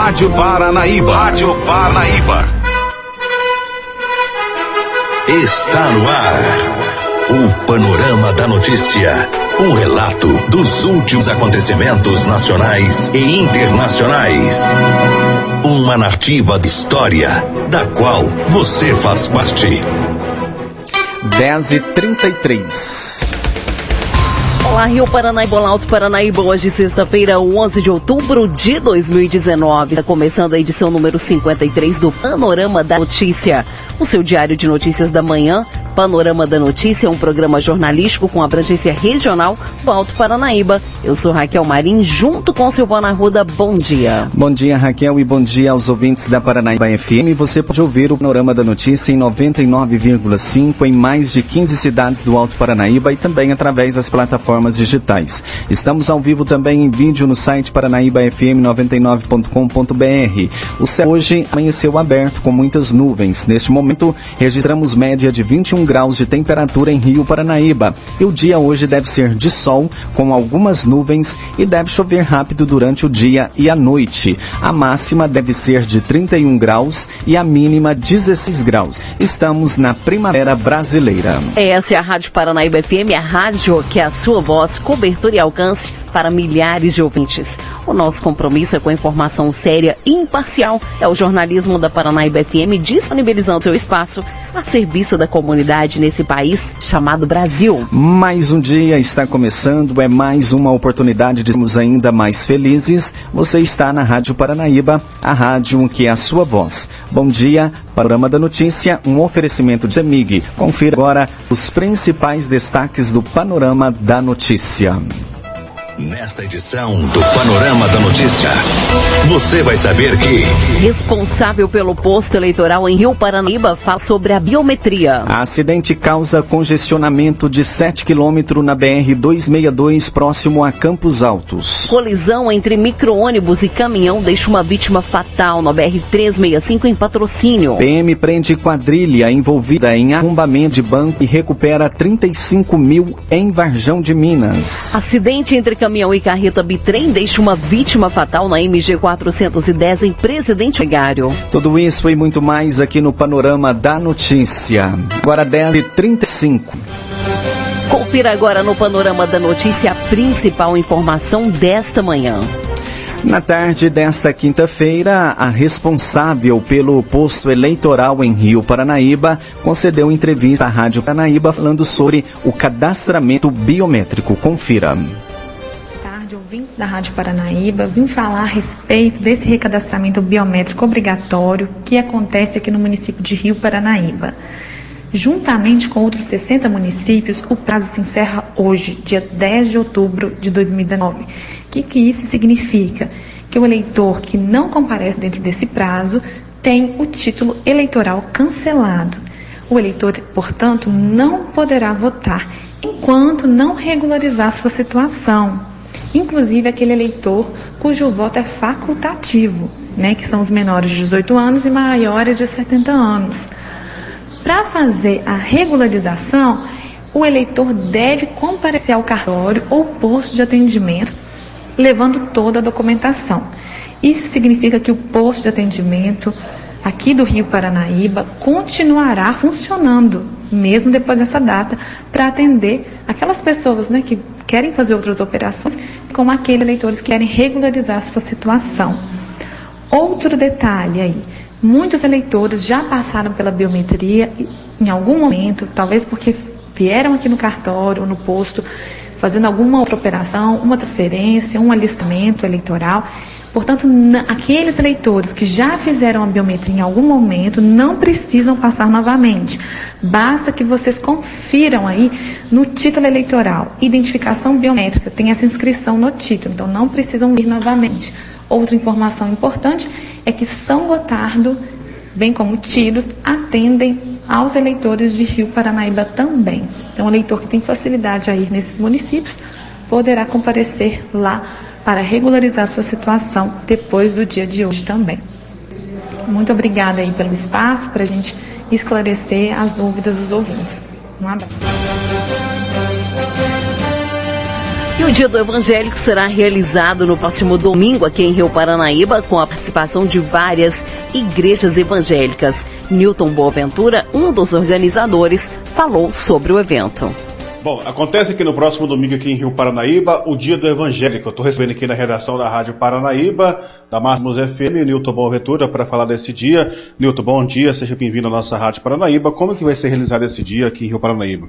Rádio Paranaíba. Rádio Paranaíba. Está no ar. O Panorama da Notícia. Um relato dos últimos acontecimentos nacionais e internacionais. Uma narrativa de história, da qual você faz parte. 10 e 33 Olá, Rio Paranaíba, Alto Paranaíba. Hoje, sexta-feira, 11 de outubro de 2019. Está começando a edição número 53 do Panorama da Notícia. O seu diário de notícias da manhã Panorama da Notícia, um programa jornalístico com abrangência regional do Alto Paranaíba. Eu sou Raquel Marim, junto com seu Ruda. Bom dia. Bom dia, Raquel, e bom dia aos ouvintes da Paranaíba FM. Você pode ouvir o Panorama da Notícia em 99,5 em mais de 15 cidades do Alto Paranaíba e também através das plataformas digitais. Estamos ao vivo também em vídeo no site paranaíbafm99.com.br. O céu hoje amanheceu aberto com muitas nuvens. Neste momento, registramos média de 21 graus de temperatura em Rio Paranaíba. E o dia hoje deve ser de sol, com algumas nuvens e deve chover rápido durante o dia e a noite. A máxima deve ser de 31 graus e a mínima 16 graus. Estamos na primavera brasileira. Essa é a Rádio Paranaíba FM, a rádio que é a sua voz, cobertura e alcance para milhares de ouvintes. O nosso compromisso é com a informação séria e imparcial. É o jornalismo da Paranaíba FM disponibilizando seu espaço a serviço da comunidade nesse país chamado Brasil. Mais um dia está começando, é mais uma oportunidade de sermos ainda mais felizes. Você está na Rádio Paranaíba, a rádio que é a sua voz. Bom dia, Panorama da Notícia, um oferecimento de Semig. Confira agora os principais destaques do Panorama da Notícia. Nesta edição do Panorama da Notícia, você vai saber que. Responsável pelo posto eleitoral em Rio Paranaíba fala sobre a biometria. Acidente causa congestionamento de 7 quilômetros na BR-262, próximo a Campos Altos. Colisão entre micro-ônibus e caminhão deixa uma vítima fatal na BR-365 em patrocínio. PM prende quadrilha envolvida em arrombamento de banco e recupera 35 mil em Varjão de Minas. Acidente entre caminhão e carreta bitrem deixa uma vítima fatal na MG 410 em Presidente Egário. Tudo isso e muito mais aqui no Panorama da Notícia. Agora 10h35. Confira agora no Panorama da Notícia a principal informação desta manhã. Na tarde desta quinta-feira, a responsável pelo posto eleitoral em Rio Paranaíba concedeu entrevista à Rádio Paranaíba falando sobre o cadastramento biométrico. Confira da Rádio Paranaíba, vim falar a respeito desse recadastramento biométrico obrigatório que acontece aqui no município de Rio Paranaíba. Juntamente com outros 60 municípios, o prazo se encerra hoje, dia 10 de outubro de 2019. O que, que isso significa? Que o eleitor que não comparece dentro desse prazo tem o título eleitoral cancelado. O eleitor, portanto, não poderá votar enquanto não regularizar sua situação inclusive aquele eleitor cujo voto é facultativo, né, que são os menores de 18 anos e maiores de 70 anos. Para fazer a regularização, o eleitor deve comparecer ao cartório ou posto de atendimento, levando toda a documentação. Isso significa que o posto de atendimento aqui do Rio Paranaíba continuará funcionando, mesmo depois dessa data, para atender aquelas pessoas né, que querem fazer outras operações, como aqueles eleitores que querem regularizar sua situação. Outro detalhe aí, muitos eleitores já passaram pela biometria em algum momento, talvez porque vieram aqui no cartório ou no posto fazendo alguma outra operação, uma transferência, um alistamento eleitoral Portanto, aqueles eleitores que já fizeram a biometria em algum momento não precisam passar novamente. Basta que vocês confiram aí no título eleitoral. Identificação biométrica, tem essa inscrição no título, então não precisam ir novamente. Outra informação importante é que São Gotardo, bem como Tiros, atendem aos eleitores de Rio Paranaíba também. Então, o eleitor que tem facilidade a ir nesses municípios poderá comparecer lá para regularizar sua situação depois do dia de hoje também. Muito obrigada aí pelo espaço para a gente esclarecer as dúvidas dos ouvintes. Um abraço. E o Dia do Evangélico será realizado no próximo domingo aqui em Rio Paranaíba, com a participação de várias igrejas evangélicas. Newton Boaventura, um dos organizadores, falou sobre o evento. Bom, acontece que no próximo domingo aqui em Rio Paranaíba, o Dia do Evangélico. Eu estou recebendo aqui na redação da Rádio Paranaíba, da Máximos FM, Nilton Boaventura, para falar desse dia. Nilton, bom dia, seja bem-vindo à nossa Rádio Paranaíba. Como que vai ser realizado esse dia aqui em Rio Paranaíba?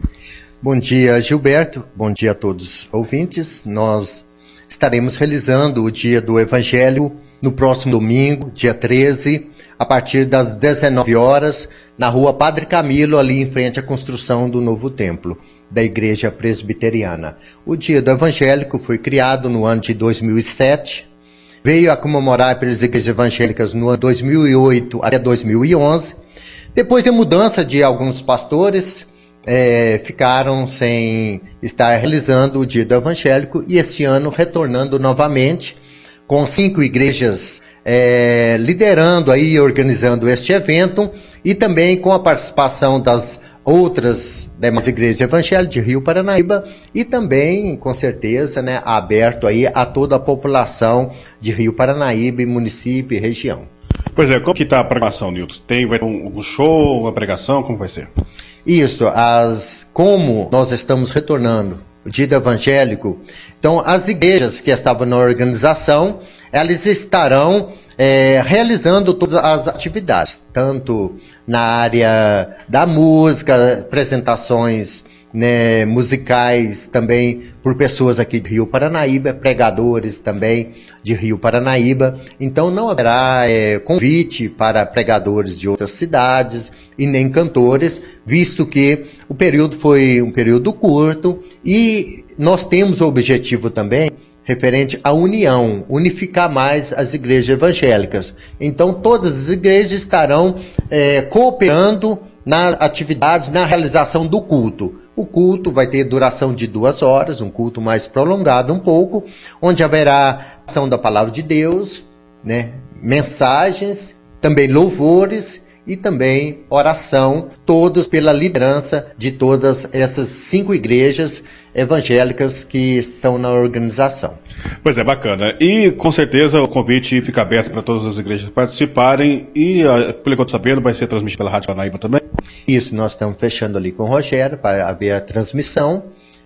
Bom dia, Gilberto. Bom dia a todos os ouvintes. Nós estaremos realizando o Dia do Evangelho no próximo domingo, dia 13, a partir das 19 horas, na rua Padre Camilo, ali em frente à construção do novo templo da Igreja Presbiteriana. O Dia do Evangélico foi criado no ano de 2007, veio a comemorar pelas igrejas evangélicas no ano 2008 até 2011. Depois de mudança de alguns pastores, é, ficaram sem estar realizando o Dia do Evangélico e este ano retornando novamente com cinco igrejas é, liderando aí, organizando este evento e também com a participação das outras demais igrejas evangélicas de Rio Paranaíba e também, com certeza, né, aberto aí a toda a população de Rio Paranaíba, município e região. Pois é, como que está a programação, Nilton? Tem vai um, um show, uma pregação, como vai ser? Isso, as, como nós estamos retornando o dia evangélico, então as igrejas que estavam na organização, elas estarão é, realizando todas as atividades, tanto na área da música, apresentações né, musicais também por pessoas aqui de Rio Paranaíba, pregadores também de Rio Paranaíba. Então não haverá é, convite para pregadores de outras cidades e nem cantores, visto que o período foi um período curto e nós temos o objetivo também referente à união, unificar mais as igrejas evangélicas. Então todas as igrejas estarão é, cooperando nas atividades, na realização do culto. O culto vai ter duração de duas horas, um culto mais prolongado um pouco, onde haverá ação da palavra de Deus, né, mensagens, também louvores e também oração, todos pela liderança de todas essas cinco igrejas evangélicas que estão na organização. Pois é, bacana. E com certeza o convite fica aberto para todas as igrejas participarem e, ah, pelo que eu sabendo, vai ser transmitido pela Rádio Paranaíba também? Isso, nós estamos fechando ali com o Rogério para haver a transmissão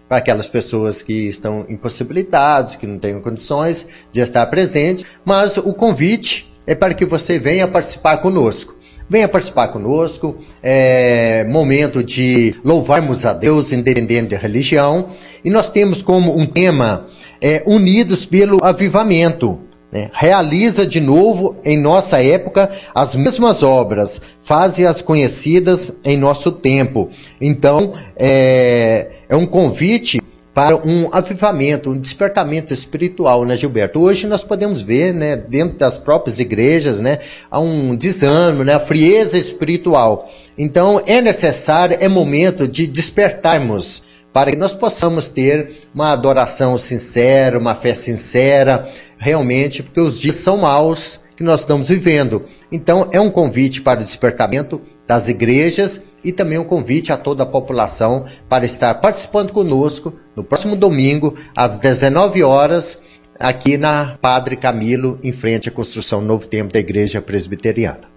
para aquelas pessoas que estão impossibilitadas, que não têm condições de estar presente, mas o convite é para que você venha participar conosco. Venha participar conosco, é momento de louvarmos a Deus, independente da religião, e nós temos como um tema é, Unidos pelo Avivamento né, realiza de novo em nossa época as mesmas obras, faze-as conhecidas em nosso tempo. Então, é, é um convite para um avivamento, um despertamento espiritual, né, Gilberto? Hoje nós podemos ver, né, dentro das próprias igrejas, né, há um desânimo, né, a frieza espiritual. Então, é necessário, é momento de despertarmos para que nós possamos ter uma adoração sincera, uma fé sincera, realmente, porque os dias são maus que nós estamos vivendo. Então, é um convite para o despertamento das igrejas e também um convite a toda a população para estar participando conosco no próximo domingo, às 19 horas, aqui na Padre Camilo, em frente à construção Novo Templo da Igreja Presbiteriana.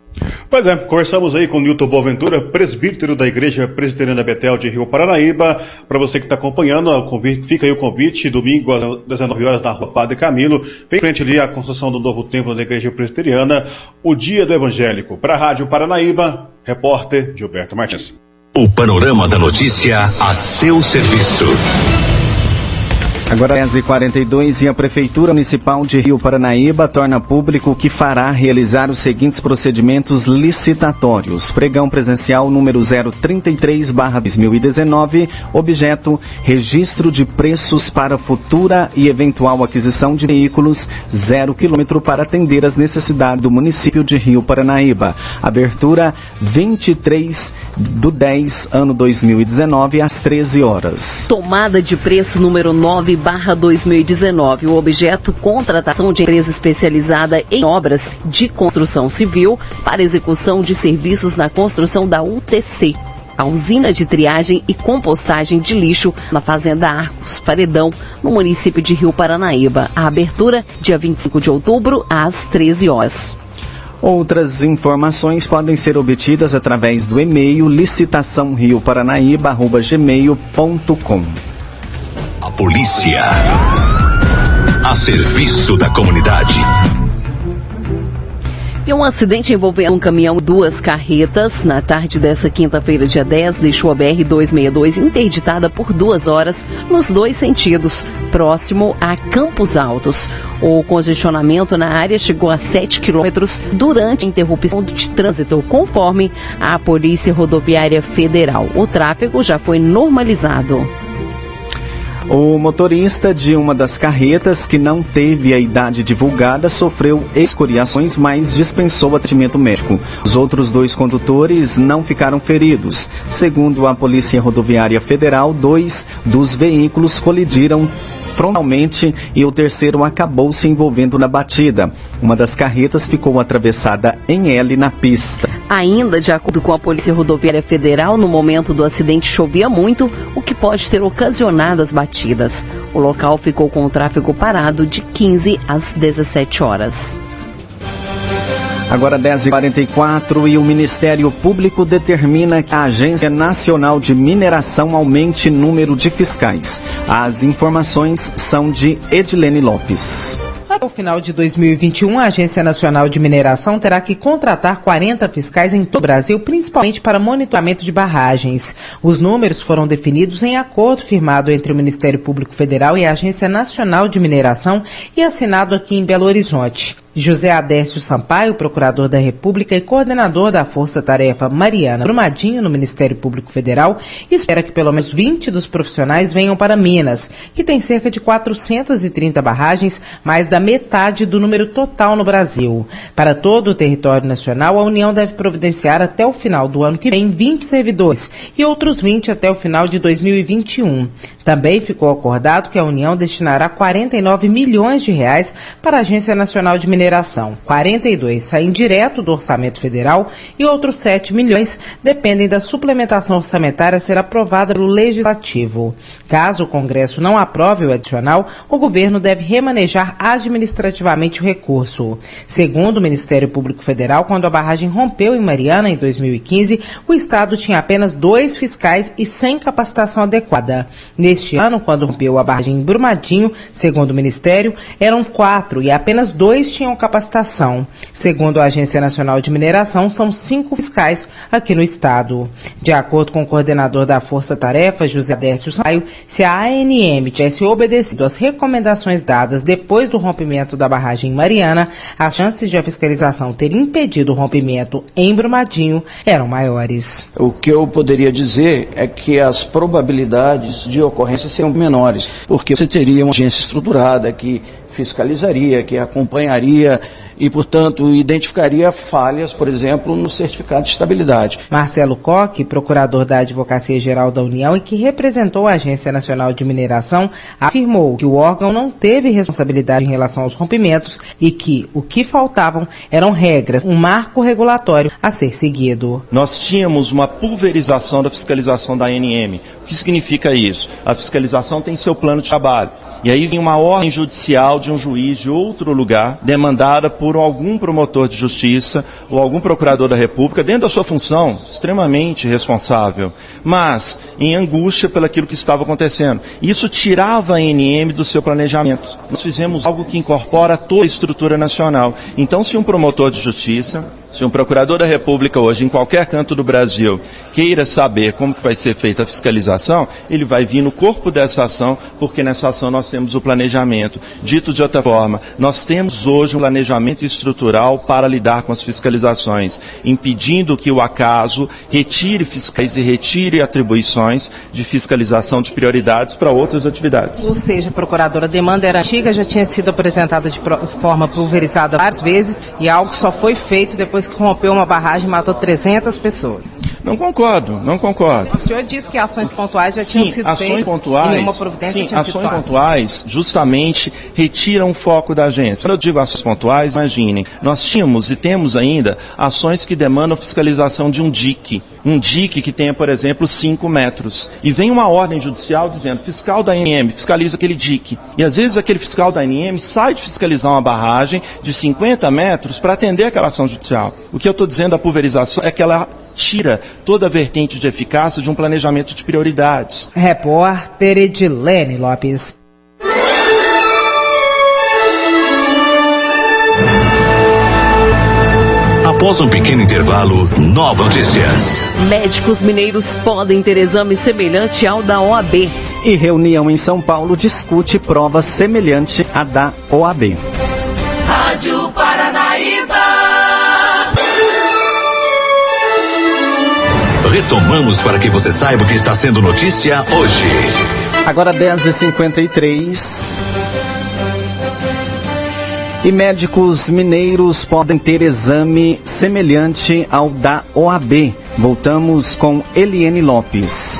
Pois é, conversamos aí com Nilton Boaventura, presbítero da Igreja Presbiteriana Betel de Rio Paranaíba. Para você que está acompanhando, fica aí o convite, domingo às 19 horas na Rua Padre Camilo, bem frente ali à construção do novo templo da Igreja Presbiteriana, o Dia do Evangélico. Para a Rádio Paranaíba, repórter Gilberto Martins. O panorama da notícia a seu serviço. Agora 10h42 e a Prefeitura Municipal de Rio Paranaíba torna público que fará realizar os seguintes procedimentos licitatórios. Pregão presencial número 033-2019, objeto registro de preços para futura e eventual aquisição de veículos zero quilômetro para atender as necessidades do município de Rio Paranaíba. Abertura 23 do 10, ano 2019, às 13 horas. Tomada de preço número 9 2019. O objeto contratação de empresa especializada em obras de construção civil para execução de serviços na construção da UTC. a usina de triagem e compostagem de lixo na Fazenda Arcos Paredão, no município de Rio Paranaíba. A abertura, dia 25 de outubro, às 13 horas. Outras informações podem ser obtidas através do e-mail licitaçãorioparanaíba.gmail.com polícia a serviço da comunidade. E um acidente envolvendo um caminhão e duas carretas na tarde dessa quinta-feira, dia 10, deixou a BR-262 interditada por duas horas nos dois sentidos, próximo a Campos Altos. O congestionamento na área chegou a 7 quilômetros durante a interrupção de trânsito, conforme a Polícia Rodoviária Federal. O tráfego já foi normalizado. O motorista de uma das carretas, que não teve a idade divulgada, sofreu escoriações, mas dispensou atendimento médico. Os outros dois condutores não ficaram feridos. Segundo a Polícia Rodoviária Federal, dois dos veículos colidiram frontalmente e o terceiro acabou se envolvendo na batida. Uma das carretas ficou atravessada em L na pista. Ainda de acordo com a Polícia Rodoviária Federal, no momento do acidente chovia muito, o que pode ter ocasionado as batidas. O local ficou com o tráfego parado de 15 às 17 horas. Agora 10h44 e o Ministério Público determina que a Agência Nacional de Mineração aumente número de fiscais. As informações são de Edilene Lopes. Até o final de 2021, a Agência Nacional de Mineração terá que contratar 40 fiscais em todo o Brasil, principalmente para monitoramento de barragens. Os números foram definidos em acordo firmado entre o Ministério Público Federal e a Agência Nacional de Mineração e assinado aqui em Belo Horizonte. José Adércio Sampaio, procurador da República e coordenador da Força Tarefa Mariana Brumadinho no Ministério Público Federal, espera que pelo menos 20 dos profissionais venham para Minas, que tem cerca de 430 barragens, mais da metade do número total no Brasil. Para todo o território nacional, a União deve providenciar até o final do ano que vem 20 servidores e outros 20 até o final de 2021. Também ficou acordado que a União destinará 49 milhões de reais para a Agência Nacional de Mineração. 42 saem direto do orçamento federal e outros 7 milhões dependem da suplementação orçamentária ser aprovada pelo Legislativo. Caso o Congresso não aprove o adicional, o governo deve remanejar administrativamente o recurso. Segundo o Ministério Público Federal, quando a barragem rompeu em Mariana em 2015, o Estado tinha apenas dois fiscais e sem capacitação adequada. Neste ano, quando rompeu a barragem em Brumadinho, segundo o Ministério, eram quatro e apenas dois tinham capacitação. Segundo a Agência Nacional de Mineração, são cinco fiscais aqui no Estado. De acordo com o coordenador da Força Tarefa, José Décio Saio, se a ANM tivesse obedecido às recomendações dadas depois do rompimento da barragem Mariana, as chances de a fiscalização ter impedido o rompimento em Brumadinho eram maiores. O que eu poderia dizer é que as probabilidades de ocorrência seriam menores, porque você teria uma agência estruturada que fiscalizaria, que acompanharia e, portanto, identificaria falhas, por exemplo, no certificado de estabilidade. Marcelo Coque, procurador da Advocacia Geral da União e que representou a Agência Nacional de Mineração, afirmou que o órgão não teve responsabilidade em relação aos rompimentos e que o que faltavam eram regras, um marco regulatório a ser seguido. Nós tínhamos uma pulverização da fiscalização da ANM. O que significa isso? A fiscalização tem seu plano de trabalho. E aí vem uma ordem judicial de um juiz de outro lugar, demandada por algum promotor de justiça ou algum procurador da República, dentro da sua função, extremamente responsável, mas em angústia pelaquilo que estava acontecendo. Isso tirava a ANM do seu planejamento. Nós fizemos algo que incorpora toda a estrutura nacional. Então, se um promotor de justiça se um procurador da República hoje, em qualquer canto do Brasil, queira saber como que vai ser feita a fiscalização, ele vai vir no corpo dessa ação, porque nessa ação nós temos o planejamento. Dito de outra forma, nós temos hoje um planejamento estrutural para lidar com as fiscalizações, impedindo que o acaso retire fiscais e retire atribuições de fiscalização de prioridades para outras atividades. Ou seja, procuradora, a demanda era antiga, já tinha sido apresentada de forma pulverizada várias vezes e algo só foi feito depois que rompeu uma barragem e matou 300 pessoas. Não concordo, não concordo. O senhor disse que ações pontuais já sim, tinham sido ações feitas pontuais, e nenhuma providência sim, tinha ações sido pontuais justamente retiram o foco da agência. Quando eu digo ações pontuais, imaginem, nós tínhamos e temos ainda ações que demandam fiscalização de um DIC. Um dique que tenha, por exemplo, 5 metros. E vem uma ordem judicial dizendo, fiscal da ANM, fiscaliza aquele dique. E às vezes aquele fiscal da ANM sai de fiscalizar uma barragem de 50 metros para atender aquela ação judicial. O que eu estou dizendo da pulverização é que ela tira toda a vertente de eficácia de um planejamento de prioridades. Repórter Edilene Lopes. Após um pequeno intervalo, nova notícias. Médicos mineiros podem ter exame semelhante ao da OAB. E reunião em São Paulo discute prova semelhante à da OAB. Rádio Paranaíba. Retomamos para que você saiba o que está sendo notícia hoje. Agora 10h53. E médicos mineiros podem ter exame semelhante ao da OAB. Voltamos com Eliane Lopes.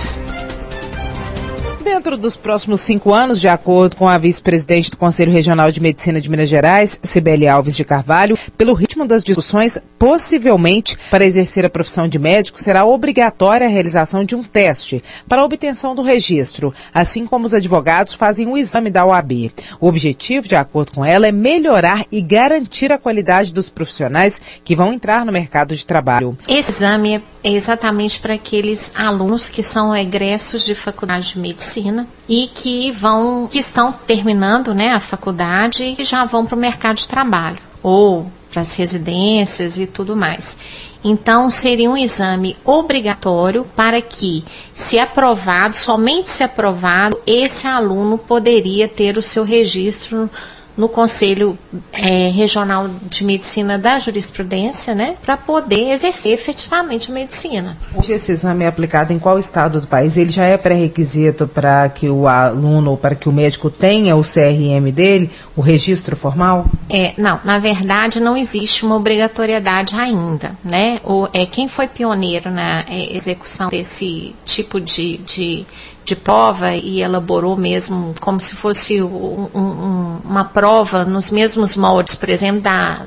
Dentro dos próximos cinco anos, de acordo com a vice-presidente do Conselho Regional de Medicina de Minas Gerais, Sibeli Alves de Carvalho, pelo ritmo das discussões, possivelmente, para exercer a profissão de médico, será obrigatória a realização de um teste para a obtenção do registro, assim como os advogados fazem o exame da OAB. O objetivo, de acordo com ela, é melhorar e garantir a qualidade dos profissionais que vão entrar no mercado de trabalho. Exame é exatamente para aqueles alunos que são egressos de faculdade de medicina e que vão, que estão terminando, né, a faculdade e já vão para o mercado de trabalho ou para as residências e tudo mais. Então, seria um exame obrigatório para que, se aprovado, somente se aprovado, esse aluno poderia ter o seu registro no Conselho é, Regional de Medicina da Jurisprudência, né, para poder exercer efetivamente a medicina. Hoje esse exame é aplicado em qual estado do país? Ele já é pré-requisito para que o aluno ou para que o médico tenha o CRM dele, o registro formal? É, não, na verdade não existe uma obrigatoriedade ainda, né? O, é, quem foi pioneiro na é, execução desse tipo de, de de prova e elaborou mesmo como se fosse um, um, uma prova nos mesmos moldes, por exemplo, da,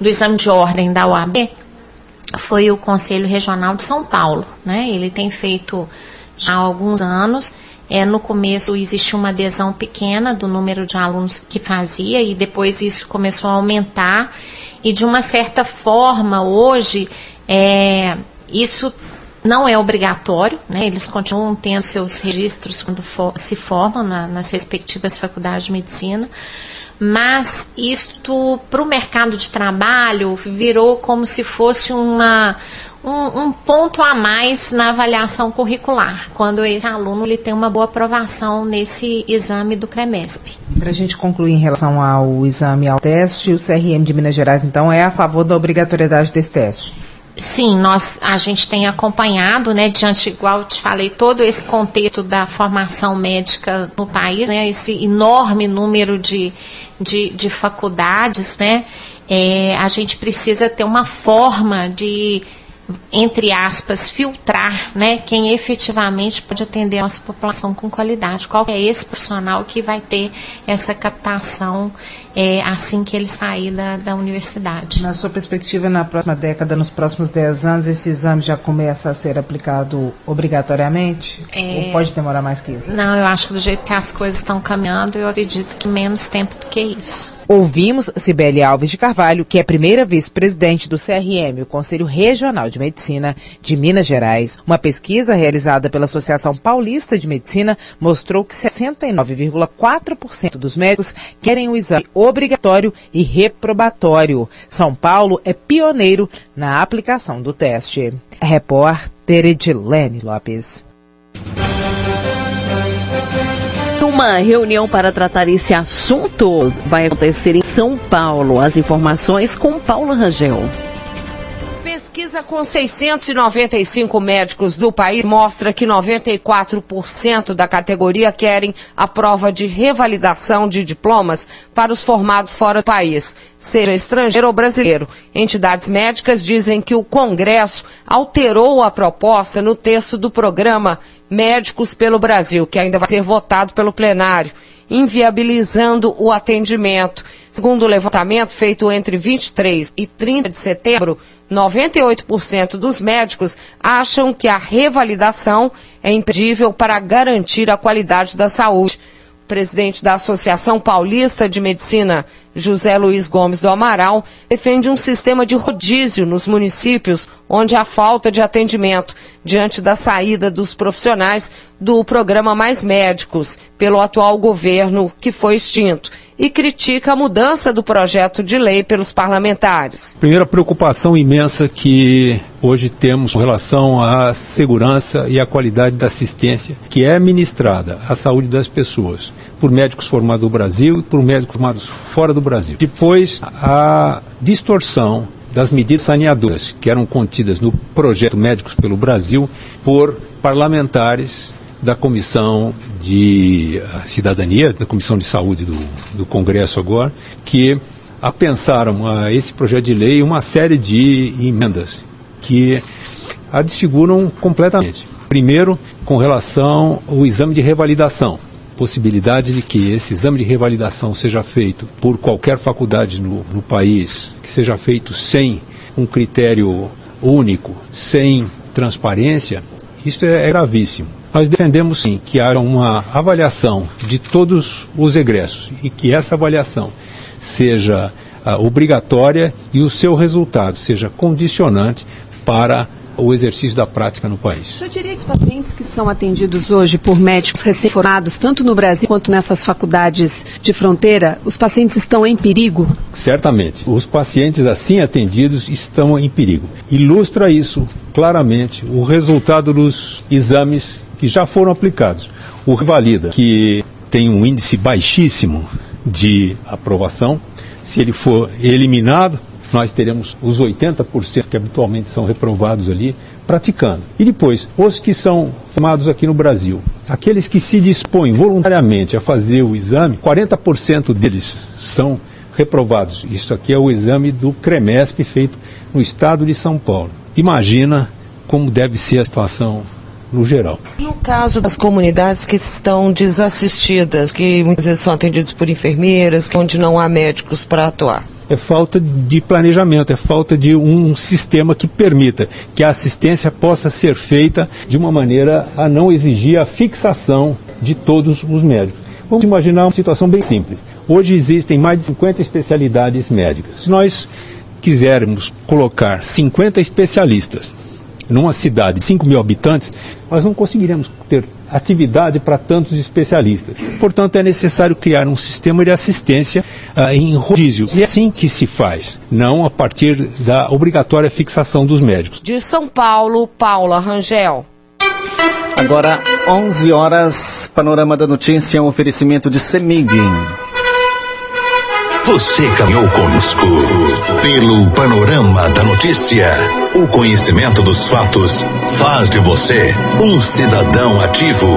do exame de ordem da OAB, foi o Conselho Regional de São Paulo. Né? Ele tem feito já há alguns anos. É, no começo existiu uma adesão pequena do número de alunos que fazia e depois isso começou a aumentar. E de uma certa forma, hoje, é, isso não é obrigatório, né? eles continuam tendo seus registros quando for, se formam na, nas respectivas faculdades de medicina, mas isto para o mercado de trabalho virou como se fosse uma, um, um, ponto a mais na avaliação curricular, quando esse aluno ele tem uma boa aprovação nesse exame do CREMESP. Para a gente concluir em relação ao exame ao teste, o CRM de Minas Gerais, então, é a favor da obrigatoriedade desse teste? Sim, nós a gente tem acompanhado, né, diante igual eu te falei, todo esse contexto da formação médica no país, né, esse enorme número de, de, de faculdades, né, é, a gente precisa ter uma forma de entre aspas, filtrar né, quem efetivamente pode atender a nossa população com qualidade. Qual é esse profissional que vai ter essa captação é, assim que ele sair da, da universidade? Na sua perspectiva, na próxima década, nos próximos 10 anos, esse exame já começa a ser aplicado obrigatoriamente? É... Ou pode demorar mais que isso? Não, eu acho que do jeito que as coisas estão caminhando, eu acredito que menos tempo do que isso. Ouvimos Cibele Alves de Carvalho, que é primeira vice-presidente do CRM, o Conselho Regional de Medicina de Minas Gerais. Uma pesquisa realizada pela Associação Paulista de Medicina mostrou que 69,4% dos médicos querem o exame obrigatório e reprobatório. São Paulo é pioneiro na aplicação do teste. Repórter Edilene Lopes. Uma reunião para tratar esse assunto vai acontecer em São Paulo. As informações com Paulo Rangel. Pesquisa com 695 médicos do país mostra que 94% da categoria querem a prova de revalidação de diplomas para os formados fora do país, seja estrangeiro ou brasileiro. Entidades médicas dizem que o Congresso alterou a proposta no texto do programa Médicos pelo Brasil, que ainda vai ser votado pelo plenário inviabilizando o atendimento. Segundo o levantamento feito entre 23 e 30 de setembro, 98% dos médicos acham que a revalidação é impedível para garantir a qualidade da saúde presidente da Associação Paulista de Medicina, José Luiz Gomes do Amaral, defende um sistema de rodízio nos municípios onde há falta de atendimento, diante da saída dos profissionais do programa Mais Médicos pelo atual governo, que foi extinto, e critica a mudança do projeto de lei pelos parlamentares. Primeira preocupação imensa que hoje temos com relação à segurança e à qualidade da assistência que é ministrada à saúde das pessoas por médicos formados no Brasil e por médicos formados fora do Brasil. Depois, a distorção das medidas saneadoras que eram contidas no projeto Médicos pelo Brasil por parlamentares da Comissão de Cidadania, da Comissão de Saúde do, do Congresso agora, que apensaram a esse projeto de lei uma série de emendas que a desfiguram completamente. Primeiro, com relação ao exame de revalidação possibilidade de que esse exame de revalidação seja feito por qualquer faculdade no, no país, que seja feito sem um critério único, sem transparência, isso é, é gravíssimo. Nós defendemos sim que haja uma avaliação de todos os egressos e que essa avaliação seja uh, obrigatória e o seu resultado seja condicionante para o exercício da prática no país. O senhor diria que os pacientes que são atendidos hoje por médicos recém-formados, tanto no Brasil quanto nessas faculdades de fronteira, os pacientes estão em perigo? Certamente. Os pacientes assim atendidos estão em perigo. Ilustra isso claramente o resultado dos exames que já foram aplicados. O Revalida, que tem um índice baixíssimo de aprovação, se ele for eliminado, nós teremos os 80% que habitualmente são reprovados ali praticando. E depois, os que são formados aqui no Brasil, aqueles que se dispõem voluntariamente a fazer o exame, 40% deles são reprovados. Isso aqui é o exame do CREMESP feito no estado de São Paulo. Imagina como deve ser a situação no geral. No caso das comunidades que estão desassistidas, que muitas vezes são atendidas por enfermeiras, onde não há médicos para atuar é falta de planejamento, é falta de um sistema que permita que a assistência possa ser feita de uma maneira a não exigir a fixação de todos os médicos. Vamos imaginar uma situação bem simples. Hoje existem mais de 50 especialidades médicas. Se nós quisermos colocar 50 especialistas numa cidade de 5 mil habitantes, nós não conseguiremos ter atividade para tantos especialistas. Portanto, é necessário criar um sistema de assistência uh, em rodízio. E é assim que se faz, não a partir da obrigatória fixação dos médicos. De São Paulo, Paula Rangel. Agora, 11 horas, Panorama da Notícia, um oferecimento de Semig. Você caminhou conosco pelo panorama da notícia. O conhecimento dos fatos faz de você um cidadão ativo.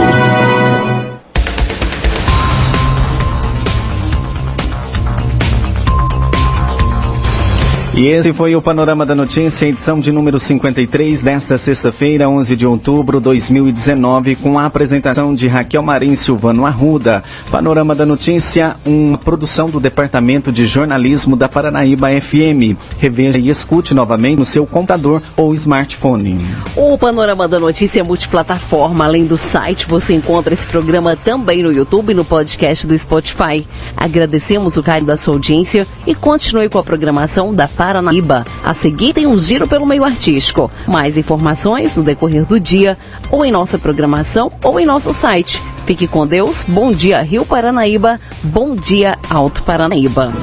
E esse foi o Panorama da Notícia, edição de número 53 desta sexta-feira, 11 de outubro de 2019, com a apresentação de Raquel Marim Silvano Arruda. Panorama da Notícia, uma produção do Departamento de Jornalismo da Paranaíba FM. Reveja e escute novamente no seu computador ou smartphone. O Panorama da Notícia é multiplataforma. Além do site, você encontra esse programa também no YouTube e no podcast do Spotify. Agradecemos o carinho da sua audiência e continue com a programação da Paranaíba Paranaíba. A seguir tem um giro pelo meio artístico. Mais informações no decorrer do dia, ou em nossa programação, ou em nosso site. Fique com Deus. Bom dia, Rio Paranaíba. Bom dia, Alto Paranaíba.